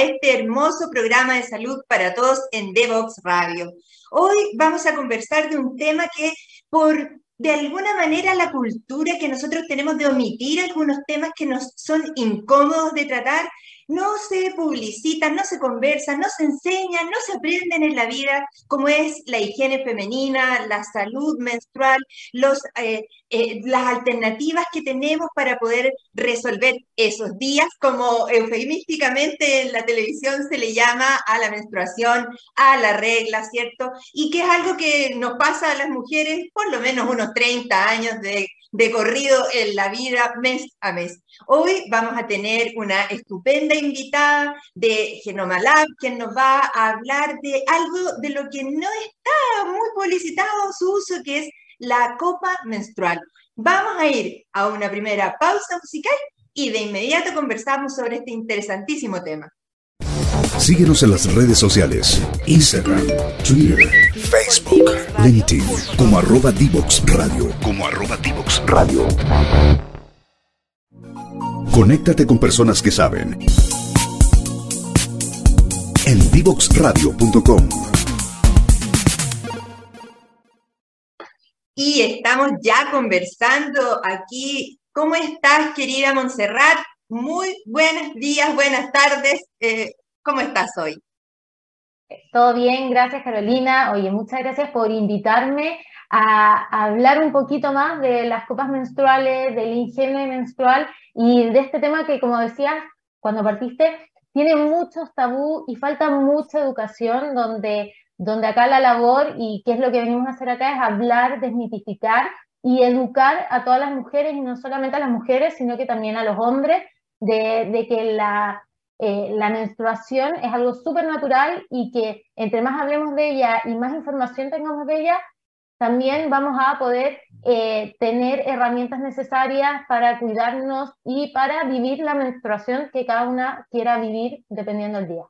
este hermoso programa de salud para todos en Devox Radio. Hoy vamos a conversar de un tema que por de alguna manera la cultura que nosotros tenemos de omitir algunos temas que nos son incómodos de tratar, no se publicitan, no se conversan, no se enseñan, no se aprenden en la vida, como es la higiene femenina, la salud menstrual, los, eh, eh, las alternativas que tenemos para poder resolver esos días, como eufemísticamente en la televisión se le llama a la menstruación, a la regla, ¿cierto? Y que es algo que nos pasa a las mujeres por lo menos unos 30 años de de corrido en la vida mes a mes. Hoy vamos a tener una estupenda invitada de Genoma Lab, quien nos va a hablar de algo de lo que no está muy publicitado su uso, que es la copa menstrual. Vamos a ir a una primera pausa musical y de inmediato conversamos sobre este interesantísimo tema. Síguenos en las redes sociales, Instagram, Twitter, Facebook, LinkedIn, como arroba Divox Radio. Como arroba Divox Radio. Conéctate con personas que saben. En divoxradio.com. Y estamos ya conversando aquí. ¿Cómo estás, querida Montserrat? Muy buenos días, buenas tardes. Eh, ¿Cómo estás hoy? Todo bien, gracias Carolina. Oye, muchas gracias por invitarme a, hablar un poquito más de las copas menstruales, del higiene menstrual y de este tema que, como decías, cuando partiste, tiene muchos tabú y falta mucha educación donde, donde acá la labor y qué es lo que venimos a hacer acá es hablar, desmitificar y educar a todas las mujeres y no solamente a las mujeres, sino que también a los hombres de, de que la, eh, la menstruación es algo súper natural y que entre más hablemos de ella y más información tengamos de ella, también vamos a poder eh, tener herramientas necesarias para cuidarnos y para vivir la menstruación que cada una quiera vivir dependiendo del día.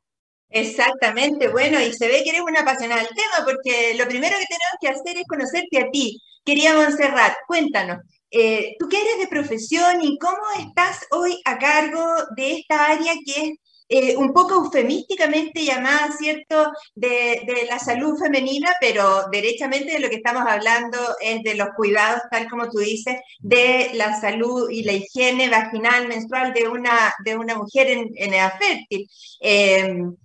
Exactamente, bueno, y se ve que eres una apasionada del tema, porque lo primero que tenemos que hacer es conocerte a ti. Quería Montserrat, cuéntanos, eh, tú qué eres de profesión y cómo estás hoy a cargo de esta área que es eh, un poco eufemísticamente llamada, ¿cierto?, de, la salud femenina, pero derechamente de lo que estamos hablando es de los cuidados, tal como tú dices, de la salud y la higiene vaginal menstrual de una, de una mujer en, edad fértil. Em,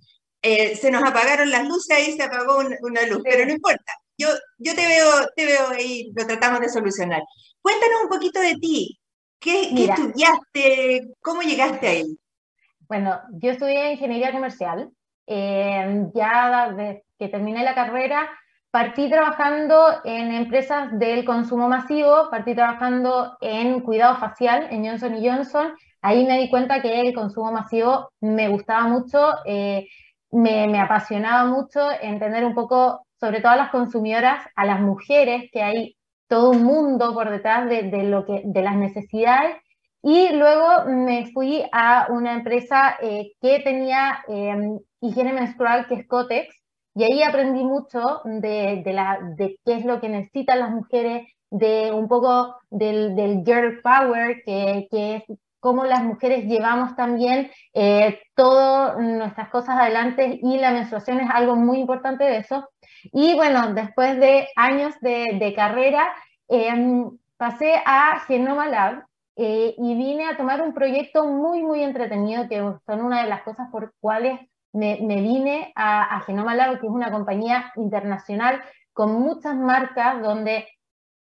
eh, se nos apagaron las luces, ahí se apagó una luz, pero no importa. Yo, yo te veo, te veo ahí, lo tratamos de solucionar. Cuéntanos un poquito de ti. ¿Qué, estudiaste? ¿Cómo llegaste ahí? Bueno, yo estudié ingeniería comercial. Eh, ya desde que terminé la carrera, partí trabajando en empresas del consumo masivo, partí trabajando en cuidado facial en Johnson Johnson. Ahí me di cuenta que el consumo masivo me gustaba mucho, eh, me, apasionaba mucho entender un poco, sobre todo a las consumidoras, a las mujeres, que hay todo un mundo por detrás de, lo de las necesidades. Y luego me fui a una empresa eh, que tenía em, higiene menstrual, que es Cotex, y ahí aprendí mucho de, de qué es lo que necesitan las mujeres, de un poco del, girl power, que, que, es cómo las mujeres llevamos también eh, todas nuestras cosas adelante y la menstruación es algo muy importante de eso. Y bueno, después de años de, carrera, em, pasé a Genoma Lab eh, y vine a tomar un proyecto muy, muy entretenido, que son una de las cosas por cuales me, vine a, Genoma Lab, que es una compañía internacional con muchas marcas, donde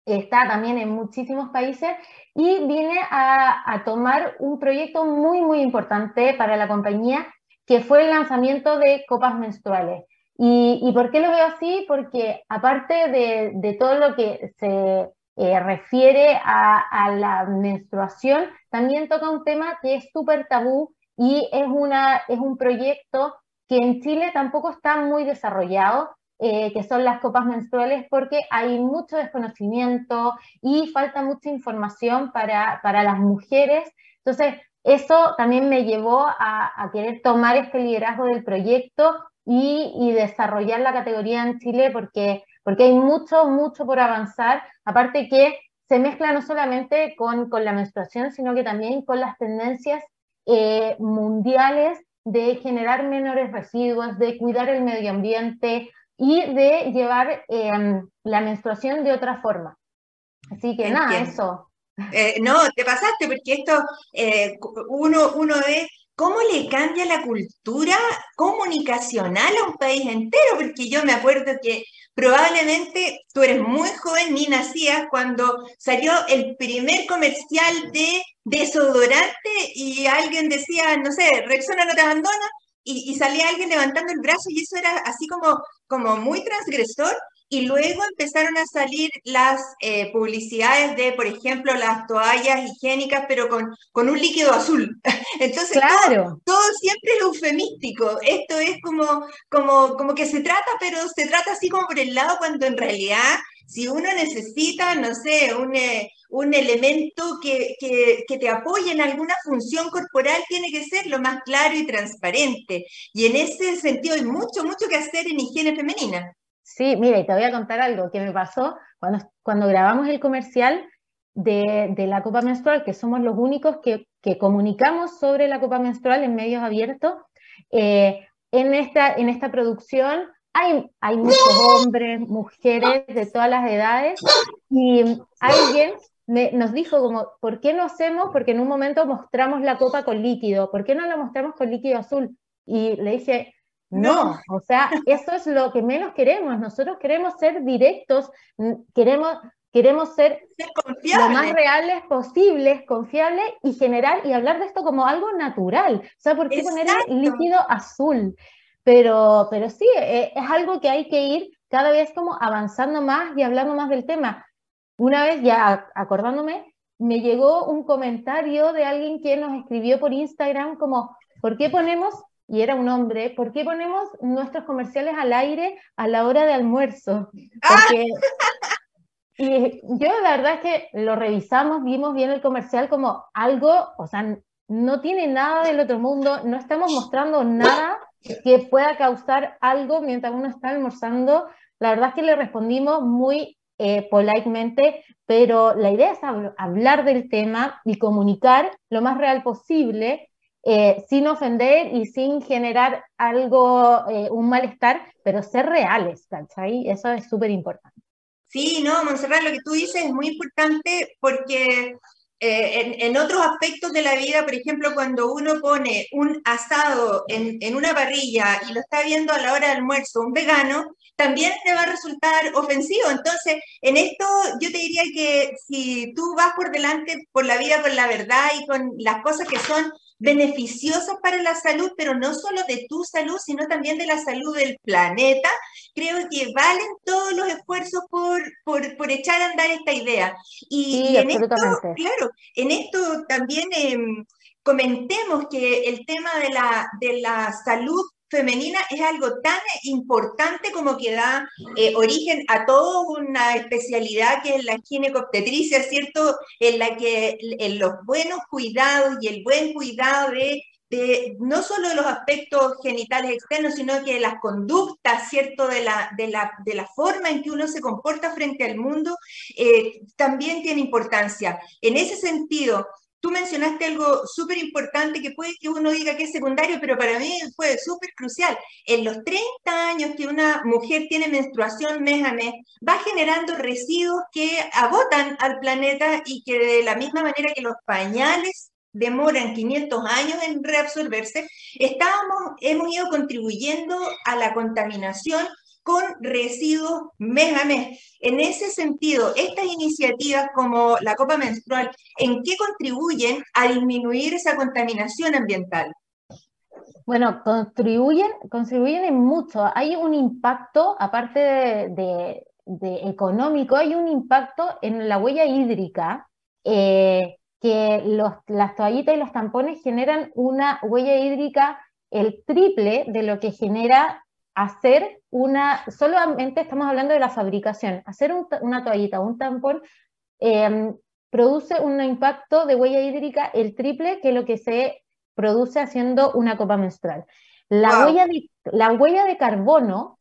está también en muchísimos países, y vine a, a tomar un proyecto muy, muy importante para la compañía, que fue el lanzamiento de copas menstruales. ¿Y, por qué lo veo así? Porque aparte de, todo lo que se eh, refiere a, la menstruación, también toca un tema que es súper tabú y es, una, es un proyecto que en Chile tampoco está muy desarrollado, eh, que son las copas menstruales, porque hay mucho desconocimiento y falta mucha información para, para las mujeres. Entonces, eso también me llevó a, a querer tomar este liderazgo del proyecto y, desarrollar la categoría en Chile porque, porque hay mucho, mucho por avanzar, aparte que se mezcla no solamente con, con la menstruación, sino que también con las tendencias eh, mundiales de generar menores residuos, de cuidar el medio ambiente y de llevar em, la menstruación de otra forma. Así que nada, eso. Eh, no, te pasaste porque esto, eh, uno, uno ve cómo le cambia la cultura comunicacional a un país entero, porque yo me acuerdo que probablemente tú eres muy joven ni nacías cuando salió el primer comercial de desodorante y alguien decía, no sé, Rexona no te abandona, y, salía alguien levantando el brazo y eso era así como, como muy transgresor. Y luego empezaron a salir las eh, publicidades de, por ejemplo, las toallas higiénicas, pero con, con un líquido azul. Entonces, claro. todo, siempre es eufemístico. Esto es como, como, como que se trata, pero se trata así como por el lado, cuando en realidad, si uno necesita, no sé, un, eh, un elemento que, que, que, te apoye en alguna función corporal, tiene que ser lo más claro y transparente. Y en ese sentido hay mucho, mucho que hacer en higiene femenina. Sí, mira, y te voy a contar algo que me pasó cuando, cuando grabamos el comercial de, de la copa menstrual, que somos los únicos que, que, comunicamos sobre la copa menstrual en medios abiertos. Eh, en, esta, en esta producción hay, hay muchos hombres, mujeres de todas las edades, y alguien me, nos dijo como, ¿por qué no hacemos? Porque en un momento mostramos la copa con líquido, ¿por qué no la mostramos con líquido azul? Y le dije, no, o sea, eso es lo que menos queremos. Nosotros queremos ser directos, queremos, queremos ser, lo más reales posibles, confiables y generar y hablar de esto como algo natural. O sea, ¿por qué poner el líquido azul? Pero, pero sí, e, es algo que hay que ir cada vez como avanzando más y hablando más del tema. Una vez ya acordándome, me llegó un comentario de alguien que nos escribió por Instagram como, ¿por qué ponemos y era un hombre, ¿por qué ponemos nuestros comerciales al aire a la hora de almuerzo? Porque, y yo la verdad es que lo revisamos, vimos bien el comercial como algo, o sea, no tiene nada del otro mundo, no estamos mostrando nada que pueda causar algo mientras uno está almorzando. La verdad es que le respondimos muy eh, politemente, pero la idea es hablar del tema y comunicar lo más real posible eh, sin ofender y sin generar algo, eh, un malestar, pero ser reales, ¿cachai? Eso es súper importante. Sí, no, Monserrat, lo que tú dices es muy importante porque eh, en, otros aspectos de la vida, por ejemplo, cuando uno pone un asado en, una parrilla y lo está viendo a la hora del almuerzo un vegano, también le va a resultar ofensivo. Entonces, en esto yo te diría que si tú vas por delante por la vida con la verdad y con las cosas que son beneficiosas para la salud, pero no solo de tu salud, sino también de la salud del planeta, creo que valen todos los esfuerzos por, por, echar a andar esta idea. Y, en esto, claro, en esto también em, comentemos que el tema de la, de la salud femenina es algo tan importante como que da eh, origen a toda una especialidad que es la ginecobstetricia, ¿cierto? En la que en los buenos cuidados y el buen cuidado de, no solo los aspectos genitales externos, sino que de las conductas, ¿cierto? De la, de la, de la forma en que uno se comporta frente al mundo, eh, también tiene importancia. En ese sentido, Tú mencionaste algo súper importante que puede que uno diga que es secundario, pero para mí fue súper crucial. En los 30 años que una mujer tiene menstruación mes a mes, va generando residuos que agotan al planeta y que de la misma manera que los pañales demoran 500 años en reabsorberse, estamos, hemos ido contribuyendo a la contaminación con residuos mes a mes. En ese sentido, estas iniciativas como la copa menstrual, ¿en qué contribuyen a disminuir esa contaminación ambiental? Bueno, contribuyen, contribuyen en mucho. Hay un impacto, aparte de, económico, hay un impacto en la huella hídrica, eh, que los, las toallitas y los tampones generan una huella hídrica el triple de lo que genera hacer una, solamente estamos hablando de la fabricación, hacer una toallita o un tampón em, produce un impacto de huella hídrica el triple que lo que se produce haciendo una copa menstrual. La, huella, de, la huella de carbono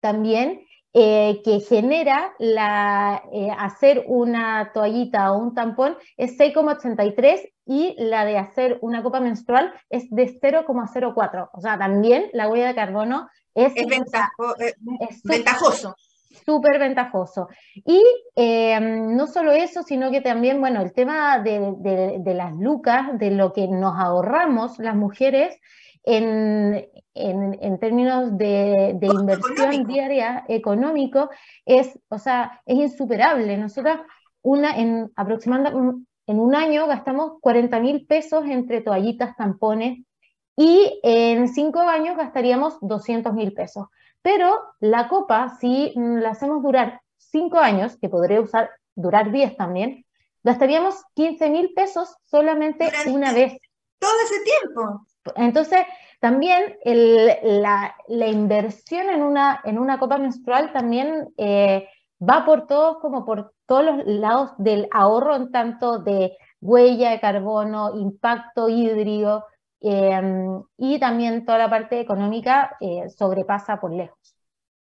también eh, que genera la, eh, hacer una toallita o un tampón es 6,83 y la de hacer una copa menstrual es de 0,04. O sea, también la huella de carbono es, es, ventajoso. Súper ventajoso. Y em, no solo eso, sino que también, bueno, el tema de, de las lucas, de lo que nos ahorramos las mujeres, en, en, términos de, inversión diaria económico es, o sea, es insuperable. Nosotros una, en aproximadamente en un año gastamos 40 mil pesos entre toallitas, tampones y en cinco años gastaríamos 200 mil pesos. Pero la copa, si la hacemos durar cinco años, que podría usar, durar 10 también, gastaríamos 15 mil pesos solamente una vez. Todo ese tiempo. Entonces, también la, inversión en una, en una copa menstrual también eh, va por todos, como por todos los lados del ahorro en tanto de huella de carbono, impacto hídrico em, y también toda la parte económica eh, sobrepasa por lejos.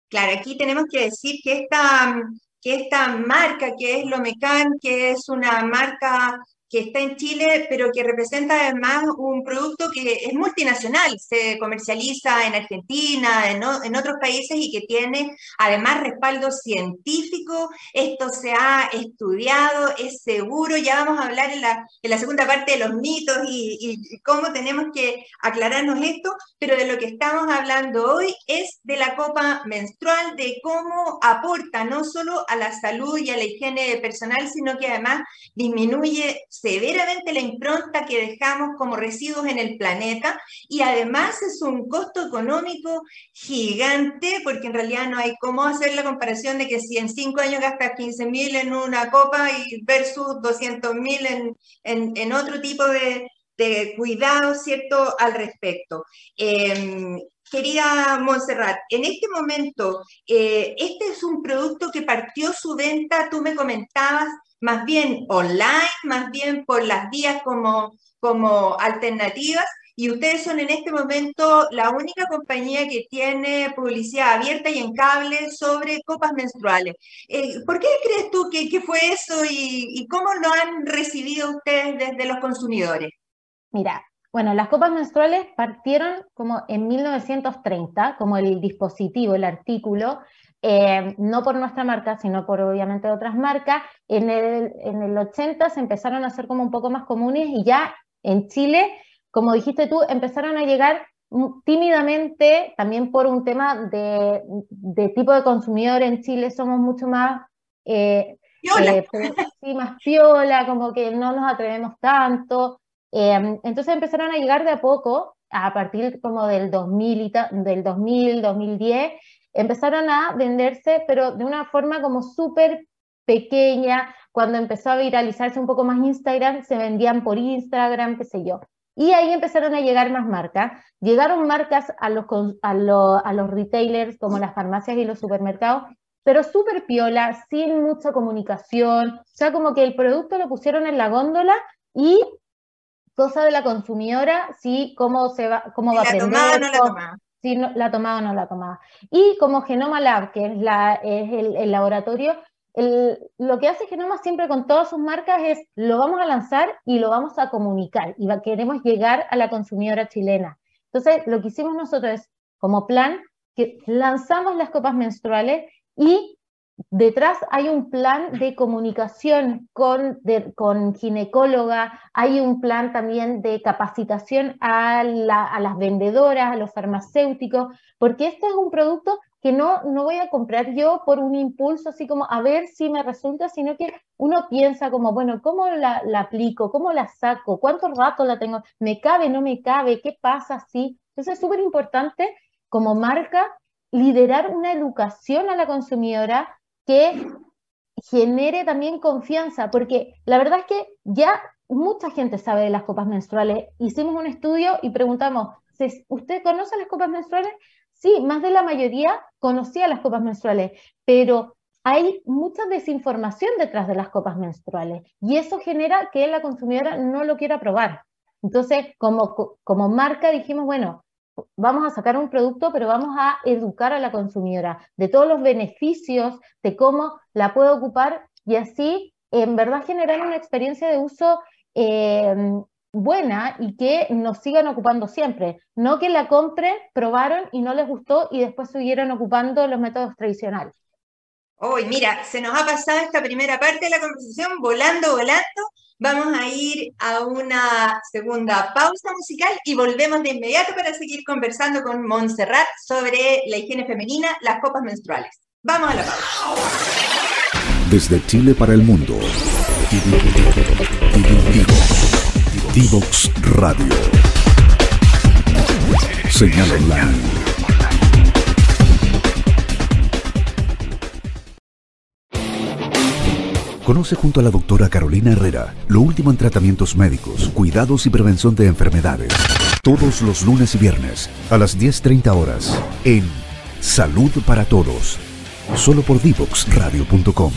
Claro, aquí tenemos que decir que esta, que esta marca que es Lomecan, que es una marca que está en Chile, pero que representa además un producto que es multinacional, se comercializa en Argentina, en, en, otros países y que tiene además respaldo científico. Esto se ha estudiado, es seguro. Ya vamos a hablar en la, en la segunda parte de los mitos y, y, cómo tenemos que aclararnos esto, pero de lo que estamos hablando hoy es de la copa menstrual, de cómo aporta no solo a la salud y a la higiene personal, sino que además disminuye severamente la impronta que dejamos como residuos en el planeta y además es un costo económico gigante porque en realidad no hay cómo hacer la comparación de que si en cinco años gastas 15 mil en una copa y versus 200 mil en, en, otro tipo de, de cuidado, ¿cierto?, al respecto. Em, querida Montserrat, en este momento, eh, este es un producto que partió su venta, tú me comentabas, más bien online, más bien por las vías como, como alternativas. Y ustedes son en este momento la única compañía que tiene publicidad abierta y en cable sobre copas menstruales. Eh, ¿Por qué crees tú que, que fue eso y, y, cómo lo han recibido ustedes desde los consumidores? Mira, bueno, las copas menstruales partieron como en 1930, como el dispositivo, el artículo, eh, no por nuestra marca, sino por obviamente otras marcas. En el, en el 80 se empezaron a hacer como un poco más comunes y ya en Chile, como dijiste tú, empezaron a llegar tímidamente, también por un tema de, de tipo de consumidor en Chile, somos mucho más... Eh, eh sí, más piola, como que no nos atrevemos tanto. Eh, entonces empezaron a llegar de a poco, a partir como del 2000, y del 2000, 2010, empezaron a venderse, pero de una forma como súper pequeña. Cuando empezó a viralizarse un poco más Instagram, se vendían por Instagram, qué sé yo. Y ahí empezaron a llegar más marcas. Llegaron marcas a los, a, a los retailers como las farmacias y los supermercados, pero súper piola, sin mucha comunicación. O sea, como que el producto lo pusieron en la góndola y cosa de la consumidora, sí, cómo, se va, cómo va a aprender. no si la tomaba o no la tomaba. Y como Genoma Lab, que es, la, es el, laboratorio, lo que hace Genoma siempre con todas sus marcas es lo vamos a lanzar y lo vamos a comunicar y queremos llegar a la consumidora chilena. Entonces, lo que hicimos nosotros es, como plan, que lanzamos las copas menstruales y detrás hay un plan de comunicación con, con ginecóloga, hay un plan también de capacitación a, las vendedoras, a los farmacéuticos, porque este es un producto que no, no voy a comprar yo por un impulso así como a ver si me resulta, sino que uno piensa como, bueno, ¿cómo la, aplico? ¿Cómo la saco? ¿Cuánto rato la tengo? ¿Me cabe? ¿No me cabe? ¿Qué pasa así? Entonces es súper importante como marca liderar una educación a la consumidora que genere también confianza, porque la verdad es que ya mucha gente sabe de las copas menstruales. Hicimos un estudio y preguntamos, ¿usted conoce las copas menstruales? Sí, más de la mayoría conocía las copas menstruales, pero hay mucha desinformación detrás de las copas menstruales y eso genera que la consumidora no lo quiera probar. Entonces, como, como marca dijimos, bueno, vamos a sacar un producto, pero vamos a educar a la consumidora de todos los beneficios, de cómo la puede ocupar y así en verdad generar una experiencia de uso em, buena y que nos sigan ocupando siempre. No que la compren, probaron y no les gustó y después siguieron ocupando los métodos tradicionales. Hoy, mira, se nos ha pasado esta primera parte de la conversación volando, volando. Vamos a ir a una segunda pausa musical y volvemos de inmediato para seguir conversando con Montserrat sobre la higiene femenina, las copas menstruales. Vamos a la pausa. Desde Chile para el mundo. Divox Radio. Señal online Conoce junto a la doctora Carolina Herrera lo último en tratamientos médicos, cuidados y prevención de enfermedades. Todos los lunes y viernes a las 10.30 horas en Salud para Todos. Solo por divoxradio.com.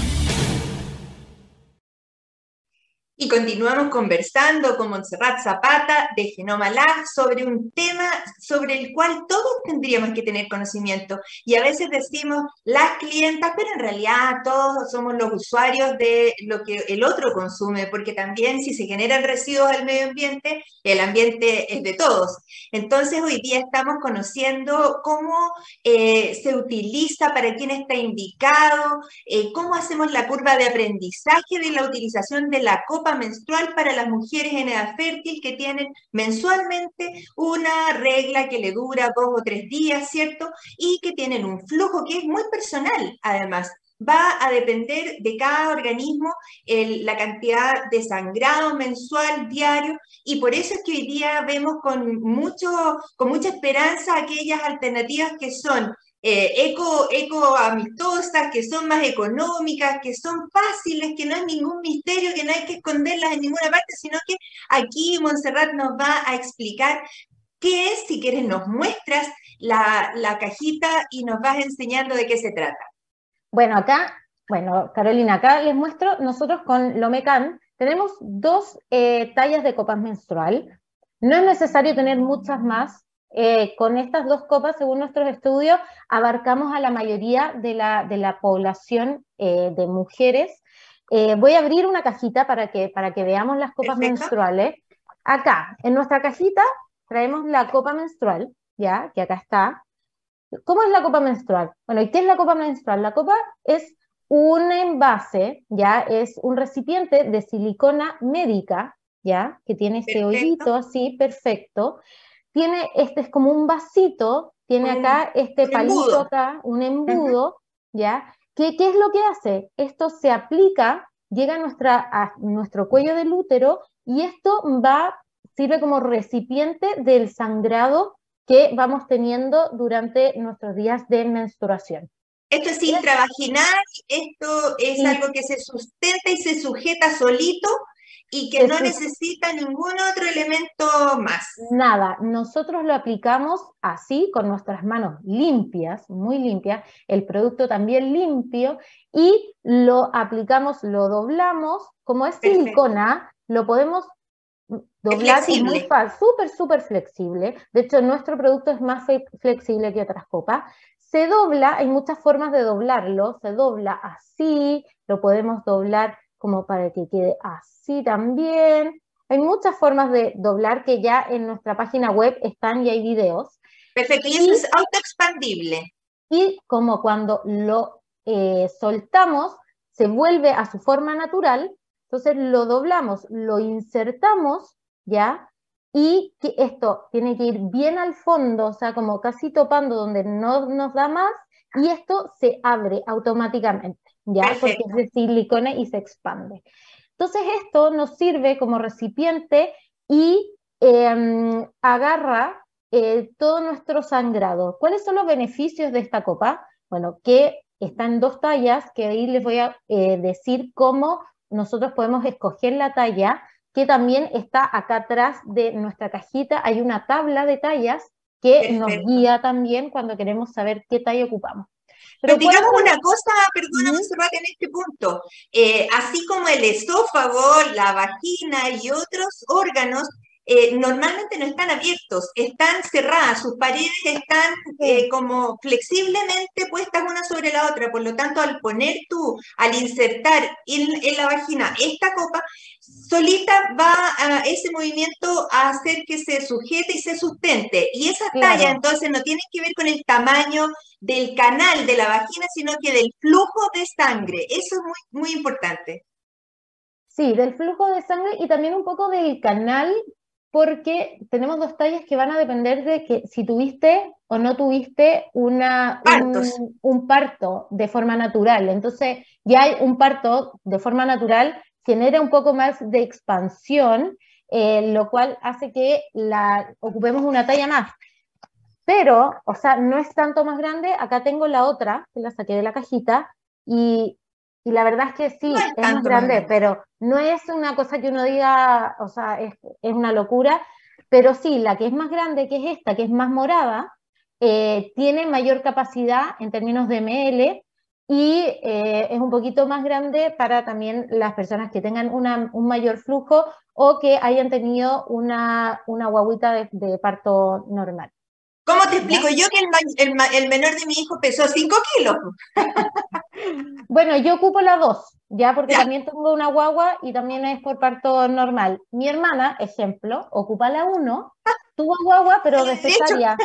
Y continuamos conversando con Montserrat Zapata de Genoma Lab sobre un tema sobre el cual todos tendríamos que tener conocimiento. Y a veces decimos las clientas, pero en realidad todos somos los usuarios de lo que el otro consume, porque también si se generan residuos al medio ambiente, el ambiente es de todos. Entonces hoy día estamos conociendo cómo eh, se utiliza, para quién está indicado, eh, cómo hacemos la curva de aprendizaje de la utilización de la copa menstrual para las mujeres en edad fértil que tienen mensualmente una regla que le dura dos o tres días, ¿cierto? Y que tienen un flujo que es muy personal, además va a depender de cada organismo la cantidad de sangrado mensual, diario, y por eso es que hoy día vemos con, mucho, con mucha esperanza aquellas alternativas que son eh, eco, eco amistosas, que son más económicas, que son fáciles, que no hay ningún misterio, que no hay que esconderlas en ninguna parte, sino que aquí Montserrat nos va a explicar qué es, si quieres nos muestras la, cajita y nos vas enseñando de qué se trata. Bueno, acá, bueno, Carolina, acá les muestro, nosotros con Lomecan tenemos dos eh, tallas de copas menstrual. No es necesario tener muchas más, eh, con estas dos copas, según nuestros estudios, abarcamos a la mayoría de la, población eh, de mujeres. Eh, voy a abrir una cajita para que, para que veamos las copas menstruales. Acá, en nuestra cajita, traemos la copa menstrual, ya, que acá está. ¿Cómo es la copa menstrual? Bueno, ¿y qué es la copa menstrual? La copa es un envase, ya, es un recipiente de silicona médica, ya, que tiene este hoyito así, perfecto, tiene, este es como un vasito, tiene acá este palito acá, un embudo, ¿ya? ¿Qué, ¿Qué, es lo que hace? Esto se aplica, llega a, nuestra, a nuestro cuello del útero y esto va, sirve como recipiente del sangrado que vamos teniendo durante nuestros días de menstruación. Esto es intravaginal, esto es algo que se sustenta y se sujeta solito y que no necesita ningún otro elemento más. Nada, nosotros lo aplicamos así, con nuestras manos limpias, muy limpias, el producto también limpio, y lo aplicamos, lo doblamos, como es silicona, lo podemos doblar y muy súper, súper flexible. De hecho, nuestro producto es más flexible que otras copas. Se dobla, hay muchas formas de doblarlo, se dobla así, lo podemos doblar como para que quede así también. Hay muchas formas de doblar que ya en nuestra página web están y hay videos. Perfecto, y, eso es autoexpandible. Y como cuando lo eh, soltamos, se vuelve a su forma natural, entonces lo doblamos, lo insertamos, ¿ya? Y que esto tiene que ir bien al fondo, o sea, como casi topando donde no nos da más, y esto se abre automáticamente. ¿Ya? Porque es de silicona y se expande. Entonces esto nos sirve como recipiente y em, agarra eh, todo nuestro sangrado. ¿Cuáles son los beneficios de esta copa? Bueno, que está en dos tallas, que ahí les voy a eh, decir cómo nosotros podemos escoger la talla, que también está acá atrás de nuestra cajita. Hay una tabla de tallas que nos guía también cuando queremos saber qué talla ocupamos. Pero digamos una cosa, perdona, Monserrat, en este punto. Eh, así como el esófago, la vagina y otros órganos eh, normalmente no están abiertos, están cerradas, sus paredes están eh, como flexiblemente puestas una sobre la otra, por lo tanto al poner tú, al insertar en, la vagina esta copa, solita va a ese movimiento a hacer que se sujete y se sustente. Y esas tallas entonces no tienen que ver con el tamaño del canal de la vagina, sino que del flujo de sangre. Eso es muy, muy importante. Sí, del flujo de sangre y también un poco del canal porque tenemos dos tallas que van a depender de que si tuviste o no tuviste una, un, parto de forma natural. Entonces, ya hay un parto de forma natural, genera un poco más de expansión, eh, lo cual hace que la, ocupemos una talla más. Pero, o sea, no es tanto más grande. Acá tengo la otra, que la saqué de la cajita, y y la verdad es que sí, es más grande, pero no es una cosa que uno diga, o sea, es, una locura, pero sí, la que es más grande, que es esta, que es más morada, eh, tiene mayor capacidad en términos de ml y eh, es un poquito más grande para también las personas que tengan un mayor flujo o que hayan tenido una, una guaguita de parto normal. ¿Cómo te explico yo que el, menor de mi hijo pesó 5 kilos? bueno, yo ocupo la 2, ya, porque también tengo una guagua y también es por parto normal. Mi hermana, ejemplo, ocupa la 1, tuvo guagua, pero de cesárea.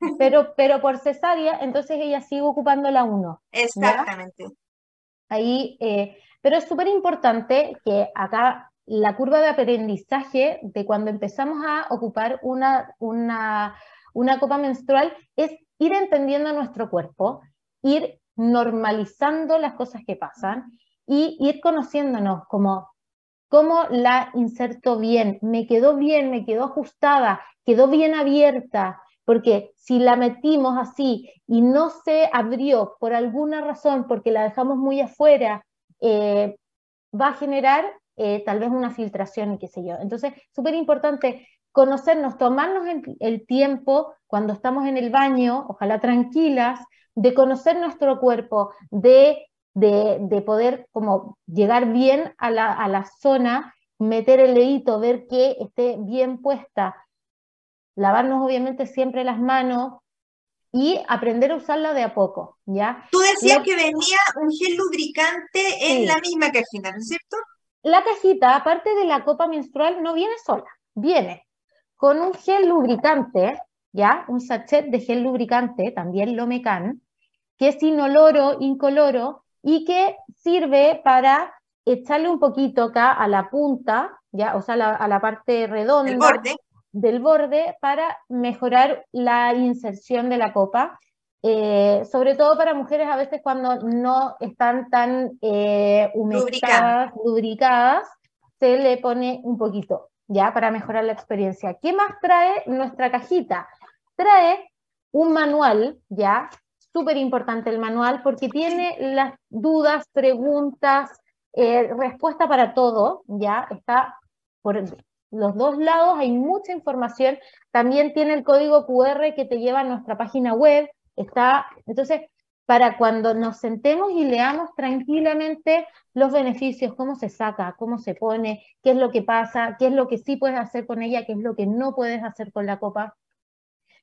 pero, pero por cesárea, entonces ella sigue ocupando la 1. Exactamente. Ahí, eh, pero es súper importante que acá la curva de aprendizaje de cuando empezamos a ocupar una, una una copa menstrual es ir entendiendo nuestro cuerpo, ir normalizando las cosas que pasan y ir conociéndonos como cómo la inserto bien, me quedó bien, me quedó ajustada, quedó bien abierta, porque si la metimos así y no se abrió por alguna razón, porque la dejamos muy afuera, eh, va a generar eh, tal vez una filtración y qué sé yo. Entonces, súper importante conocernos, tomarnos el tiempo cuando estamos en el baño, ojalá tranquilas, de conocer nuestro cuerpo, de, de, poder como llegar bien a la, a la zona, meter el dedito, ver que esté bien puesta, lavarnos obviamente siempre las manos y aprender a usarla de a poco, ¿ya? Tú decías que venía un gel lubricante en la misma cajita, ¿no es cierto? La cajita, aparte de la copa menstrual, no viene sola, viene con un gel lubricante, ¿ya? Un sachet de gel lubricante, también lo mecan, que es inoloro, incoloro, y que sirve para echarle un poquito acá a la punta, ¿ya? O sea, a la parte redonda del borde para mejorar la inserción de la copa. Eh, sobre todo para mujeres a veces cuando no están tan eh, lubricadas, se le pone un poquito. ¿Ya? Para mejorar la experiencia. ¿Qué más trae nuestra cajita? Trae un manual, ¿ya? Súper importante el manual porque tiene las dudas, preguntas, eh, respuesta para todo, ¿ya? Está por los dos lados, hay mucha información. También tiene el código QR que te lleva a nuestra página web. Está, entonces, para cuando nos sentemos y leamos tranquilamente los beneficios, cómo se saca, cómo se pone, qué es lo que pasa, qué es lo que sí puedes hacer con ella, qué es lo que no puedes hacer con la copa.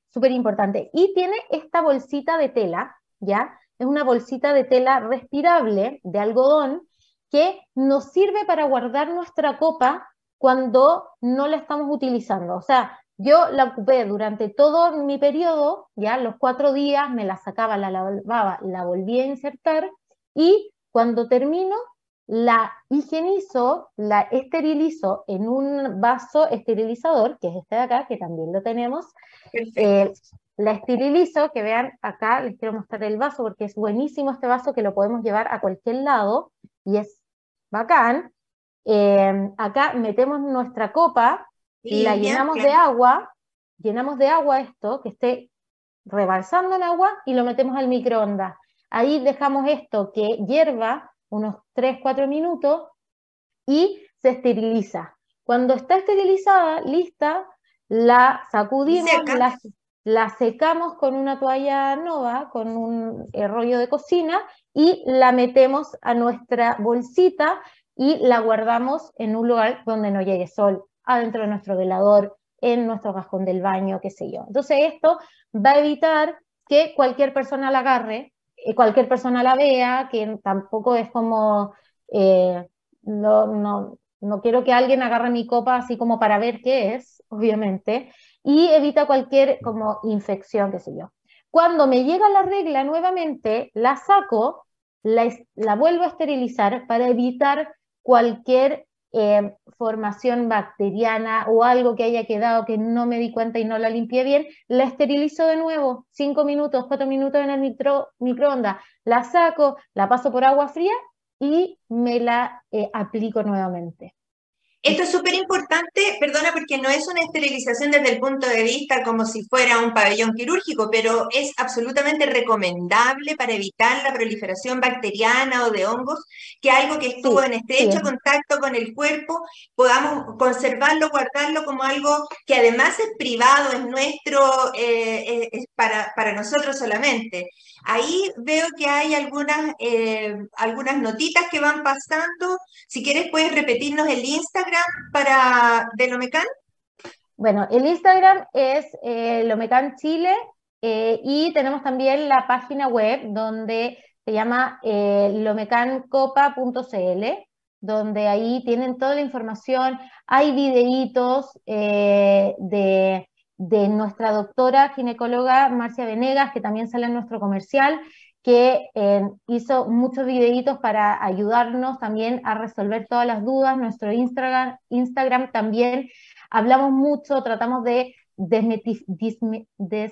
Súper importante. Y tiene esta bolsita de tela, ¿ya? Es una bolsita de tela respirable de algodón que nos sirve para guardar nuestra copa cuando no la estamos utilizando. O sea, yo la ocupé durante todo mi periodo, ya los cuatro días me la sacaba, la lavaba, la volví a insertar y cuando termino la higienizo, la esterilizo en un vaso esterilizador, que es este de acá, que también lo tenemos. Eh, la esterilizo, que vean acá, les quiero mostrar el vaso porque es buenísimo este vaso que lo podemos llevar a cualquier lado y es bacán. Eh, acá metemos nuestra copa, y la llenamos de agua, llenamos de agua esto, que esté rebalsando el agua y lo metemos al microondas. Ahí dejamos esto que hierva unos 3-4 minutos y se esteriliza. Cuando está esterilizada, lista, la sacudimos, la, secamos con una toalla nova, con un eh, rollo de cocina y la metemos a nuestra bolsita y la guardamos en un lugar donde no llegue sol adentro de nuestro velador, en nuestro cajón del baño, qué sé yo. Entonces esto va a evitar que cualquier persona la agarre, eh, cualquier persona la vea, que tampoco es como, eh, no, no, no quiero que alguien agarre mi copa así como para ver qué es, obviamente, y evita cualquier como infección, qué sé yo. Cuando me llega la regla nuevamente, la saco, la, la vuelvo a esterilizar para evitar cualquier eh, formación bacteriana o algo que haya quedado que no me di cuenta y no la limpié bien, la esterilizo de nuevo, cinco minutos, cuatro minutos en el micro, microondas, la saco, la paso por agua fría y me la eh, aplico nuevamente. Esto es súper importante, perdona, porque no es una esterilización desde el punto de vista como si fuera un pabellón quirúrgico, pero es absolutamente recomendable para evitar la proliferación bacteriana o de hongos, que algo que estuvo en estrecho contacto con el cuerpo, podamos conservarlo, guardarlo como algo que además es privado, es nuestro, eh, es para, para nosotros solamente. Ahí veo que hay algunas, eh, algunas notitas que van pasando. Si quieres, puedes repetirnos el Instagram para de Lomecan. Bueno, el Instagram es eh, Lomecan Chile eh, y tenemos también la página web donde se llama eh, lomecancopa.cl, donde ahí tienen toda la información. Hay videitos de de nuestra doctora ginecóloga Marcia Venegas, que también sale en nuestro comercial, que eh, hizo muchos videitos para ayudarnos también a resolver todas las dudas. Nuestro Instagram, Instagram también hablamos mucho, tratamos de desmitificar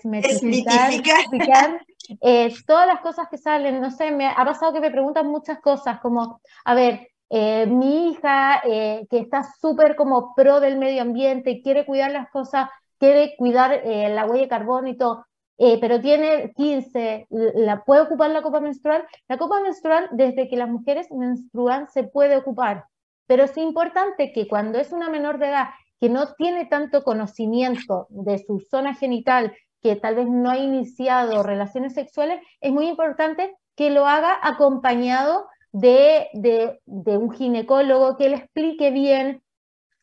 eh, todas las cosas que salen. No sé, me ha pasado que me preguntan muchas cosas, como, a ver, eh, mi hija que está súper como pro del medio ambiente, quiere cuidar las cosas quiere cuidar eh, la huella de carbono y todo, eh, pero tiene 15, ¿la puede ocupar la copa menstrual? La copa menstrual, desde que las mujeres menstruan, se puede ocupar, pero es importante que cuando es una menor de edad que no tiene tanto conocimiento de su zona genital, que tal vez no ha iniciado relaciones sexuales, es muy importante que lo haga acompañado de, de, de un ginecólogo que le explique bien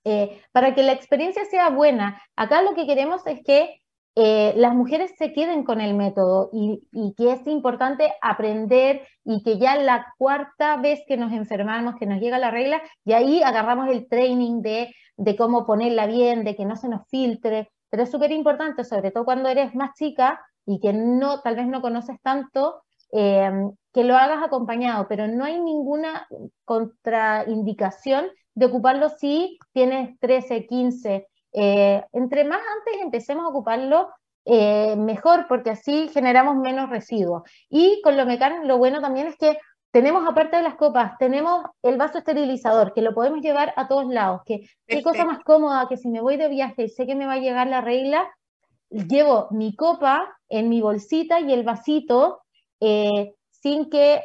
eh, para que la experiencia sea buena, acá lo que queremos es que eh, las mujeres se queden con el método y, que es importante aprender y que ya la cuarta vez que nos enfermamos, que nos llega la regla, y ahí agarramos el training de, de cómo ponerla bien, de que no se nos filtre, pero es súper importante, sobre todo cuando eres más chica y que no, tal vez no conoces tanto, eh, que lo hagas acompañado, pero no hay ninguna contraindicación de ocuparlo si tienes 13, 15. Eh, entre más antes empecemos a ocuparlo, eh, mejor, porque así generamos menos residuos. Y con lo mecánico, lo bueno también es que tenemos, aparte de las copas, tenemos el vaso esterilizador, que lo podemos llevar a todos lados. Que, qué cosa más cómoda que si me voy de viaje y sé que me va a llegar la regla, llevo mi copa en mi bolsita y el vasito eh, sin que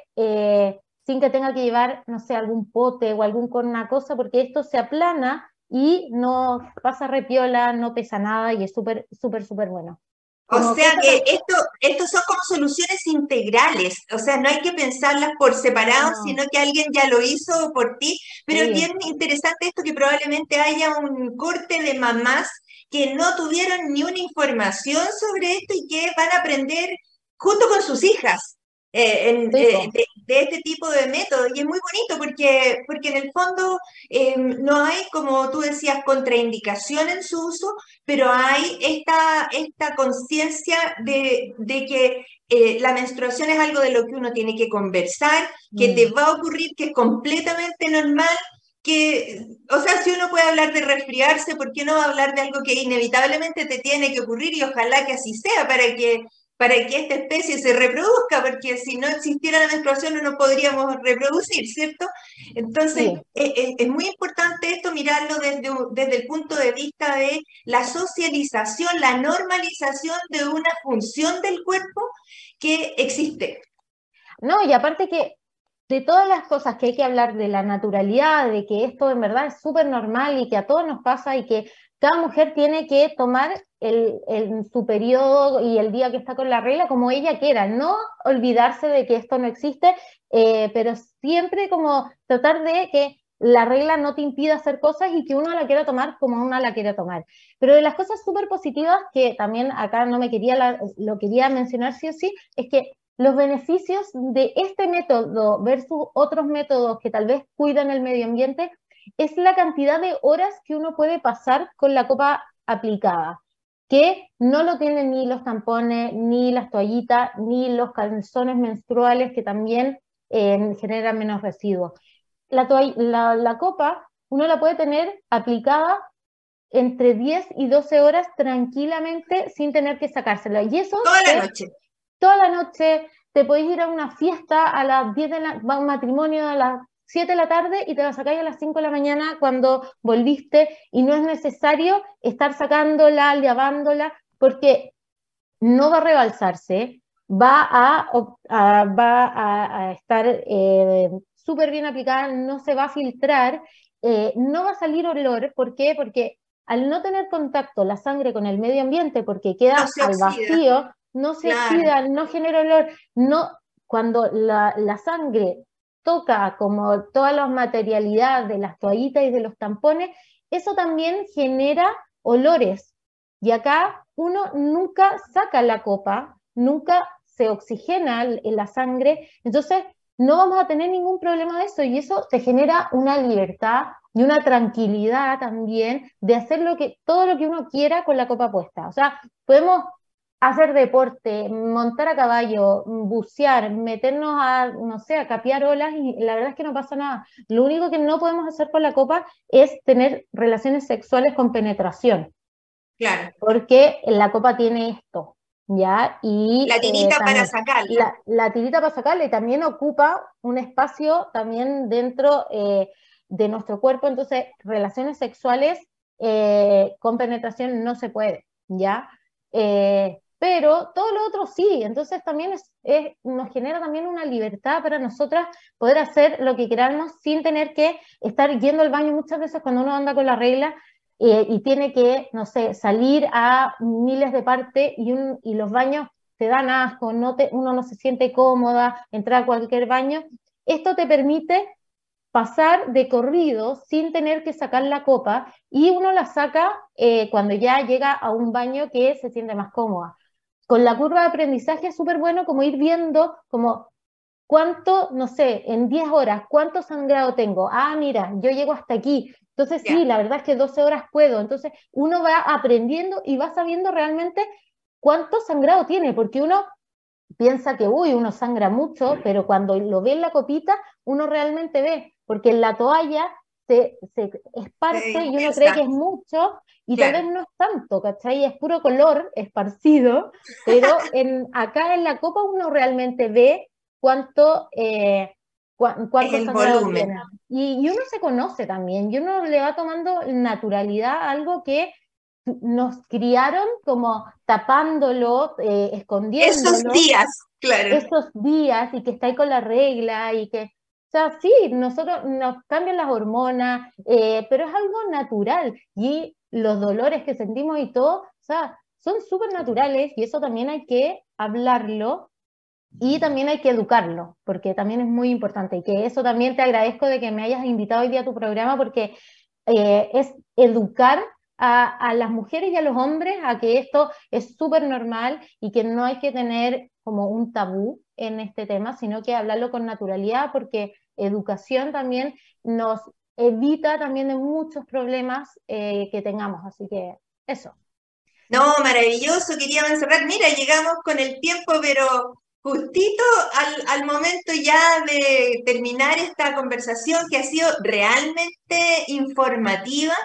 sin que tenga que llevar, no sé, algún pote o algún con una cosa, porque esto se aplana y no pasa repiola, no pesa nada y es súper, súper, súper bueno. o sea que esto, estos son como soluciones integrales, o sea, no hay que pensarlas por separado, sino que alguien ya lo hizo por ti, pero es bien interesante esto que probablemente haya un corte de mamás que no tuvieron ni una información sobre esto y que van a aprender junto con sus hijas. Eh, en, eh, de, este tipo de método. Y es muy bonito porque, porque en el fondo em, no hay, como tú decías, contraindicación en su uso, pero hay esta, esta conciencia de, de, que eh, la menstruación es algo de lo que uno tiene que conversar, que te mm. va a ocurrir, que es completamente normal. Que, o sea, si uno puede hablar de resfriarse, ¿por qué no hablar de algo que inevitablemente te tiene que ocurrir y ojalá que así sea para que para que esta especie se reproduzca, porque si no existiera la menstruación no nos podríamos reproducir, ¿cierto? Entonces, es, muy importante esto mirarlo desde, desde el punto de vista de la socialización, la normalización de una función del cuerpo que existe. No, y aparte que de todas las cosas que hay que hablar de la naturalidad, de que esto en verdad es súper normal y que a todos nos pasa y que cada mujer tiene que tomar su periodo y el día que está con la regla como ella quiera, no olvidarse de que esto no existe, eh, pero siempre como tratar de que la regla no te impida hacer cosas y que uno la quiera tomar como uno la quiere tomar. Pero de las cosas súper positivas que también acá no me quería, lo quería mencionar sí o sí, es que los beneficios de este método versus otros métodos que tal vez cuidan el medio ambiente es la cantidad de horas que uno puede pasar con la copa aplicada, que no lo tienen ni los tampones, ni las toallitas, ni los calzones menstruales que también eh, generan menos residuos la, copa uno la puede tener aplicada entre 10 y 12 horas tranquilamente sin tener que sacársela. Y eso... Toda la noche. Toda la noche. Te podéis ir a una fiesta a las 10 de la... Va un matrimonio a las 7 de la tarde y te la sacáis a las 5 de la mañana cuando volviste y no es necesario estar sacándola, lavándola, porque no va a rebalsarse, va a, va a, estar eh, súper bien aplicada, no se va a filtrar, eh, no va a salir olor. ¿Por qué? Porque al no tener contacto la sangre con el medio ambiente, porque queda al vacío, no se oxida, no genera olor. No, cuando la, la sangre toca como todas las materialidades de las toallitas y de los tampones, eso también genera olores. Y acá uno nunca saca la copa, nunca se oxigena en la sangre, entonces no vamos a tener ningún problema de eso y eso te genera una libertad y una tranquilidad también de hacer lo que, todo lo que uno quiera con la copa puesta. O sea, podemos hacer deporte, montar a caballo, bucear, meternos a, no sé, a capear olas y la verdad es que no pasa nada. Lo único que no podemos hacer con la copa es tener relaciones sexuales con penetración. Claro. Porque la copa tiene esto, ¿ya? Y, la tirita eh, para sacarla. La, tirita para sacarla y también ocupa un espacio también dentro eh, de nuestro cuerpo, entonces relaciones sexuales eh, con penetración no se puede, ¿ya? Pero todo lo otro sí, entonces también nos genera también una libertad para nosotras poder hacer lo que queramos sin tener que estar yendo al baño muchas veces cuando uno anda con la regla eh, y tiene que, no sé, salir a miles de partes y, los baños te dan asco, uno no se siente cómoda, entrar a cualquier baño. Esto te permite pasar de corrido sin tener que sacar la copa y uno la saca eh, cuando ya llega a un baño que se siente más cómoda. Con la curva de aprendizaje es súper bueno como ir viendo como cuánto, no sé, en 10 horas, cuánto sangrado tengo. Ah, mira, yo llego hasta aquí. Entonces, sí, la verdad es que 12 horas puedo. Entonces, uno va aprendiendo y va sabiendo realmente cuánto sangrado tiene, porque uno piensa que, uy, uno sangra mucho, pero cuando lo ve en la copita, uno realmente ve, porque en la toalla se, se esparce y uno cree que es mucho y tal vez no es tanto, ¿cachai? Es puro color esparcido, pero en, acá en la copa uno realmente ve cuánto, eh, cuánto el volumen. Y, uno se conoce también, y uno le va tomando naturalidad a algo que nos criaron como tapándolo, eh, escondiéndolo. Esos días, claro. Esos días, y que está ahí con la regla, y que, sea, sí, nosotros nos cambian las hormonas, eh, pero es algo natural, y los dolores que sentimos y todo, o sea, son súper naturales, y eso también hay que hablarlo y también hay que educarlo, porque también es muy importante. Y que eso también te agradezco de que me hayas invitado hoy día a tu programa, porque eh, es educar a, las mujeres y a los hombres a que esto es súper normal y que no hay que tener como un tabú en este tema, sino que hablarlo con naturalidad, porque educación también nos evita también de muchos problemas eh, que tengamos. Así que eso. No, maravilloso, quería cerrar. Mira, llegamos con el tiempo, pero justito al, momento ya de terminar esta conversación que ha sido realmente informativa.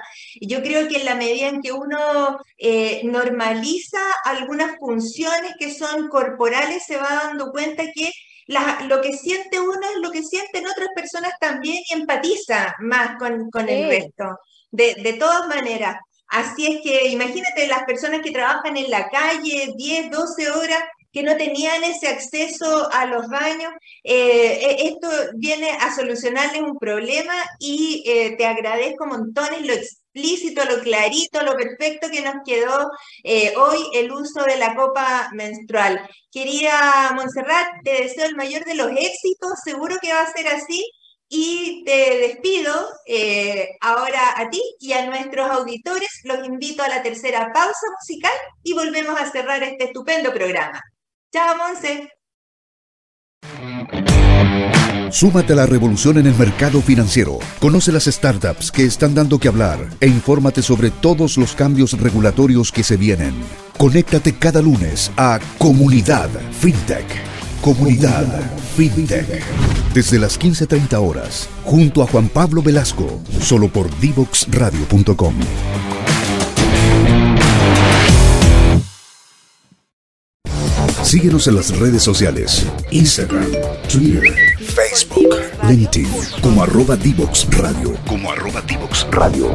Yo creo que en la medida en que uno eh, normaliza algunas funciones que son corporales, se va dando cuenta que lo que siente uno es lo que sienten otras personas también y empatiza más con, el resto. De, de todas maneras. Así es que imagínate las personas que trabajan en la calle 10, 12 horas que no tenían ese acceso a los baños. Eh, eh, esto viene a solucionarles un problema y eh, te agradezco montones lo explícito, lo clarito, lo perfecto que nos quedó hoy el uso de la copa menstrual. Quería Montserrat, te deseo el mayor de los éxitos, seguro que va a ser así y te despido eh, ahora a ti y a nuestros auditores los invito a la tercera pausa musical y volvemos a cerrar este estupendo programa. Chao, Monse. Súmate a la revolución en el mercado financiero. Conoce las startups que están dando que hablar e infórmate sobre todos los cambios regulatorios que se vienen. Conéctate cada lunes a Comunidad FinTech. Comunidad FinTech. Desde las 15.30 horas, junto a Juan Pablo Velasco, solo por divoxradio.com. Síguenos en las redes sociales, Instagram, Twitter, Facebook, LinkedIn, como arroba Divox Radio, como arroba Divox Radio.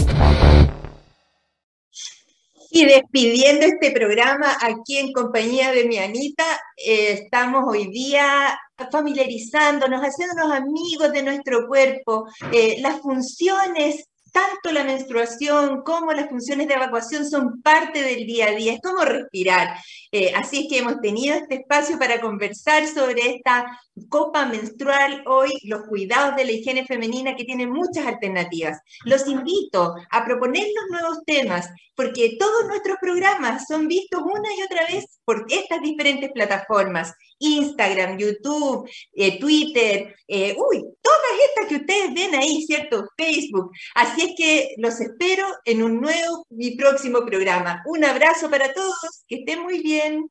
Y despidiendo este programa aquí en compañía de mi Anita, eh, estamos hoy día familiarizándonos, haciéndonos amigos de nuestro cuerpo, eh, las funciones tanto la menstruación como las funciones de evacuación son parte del día a día, es como respirar. Eh, así es que hemos tenido este espacio para conversar sobre esta copa menstrual hoy, los cuidados de la higiene femenina que tienen muchas alternativas. Los invito a proponernos nuevos temas, porque todos nuestros programas son vistos una y otra vez por estas diferentes plataformas, Instagram, YouTube, eh, Twitter, eh, uy, todas estas que ustedes ven ahí, ¿cierto? Facebook. Así es que los espero en un nuevo y próximo programa. Un abrazo para todos, que estén muy bien.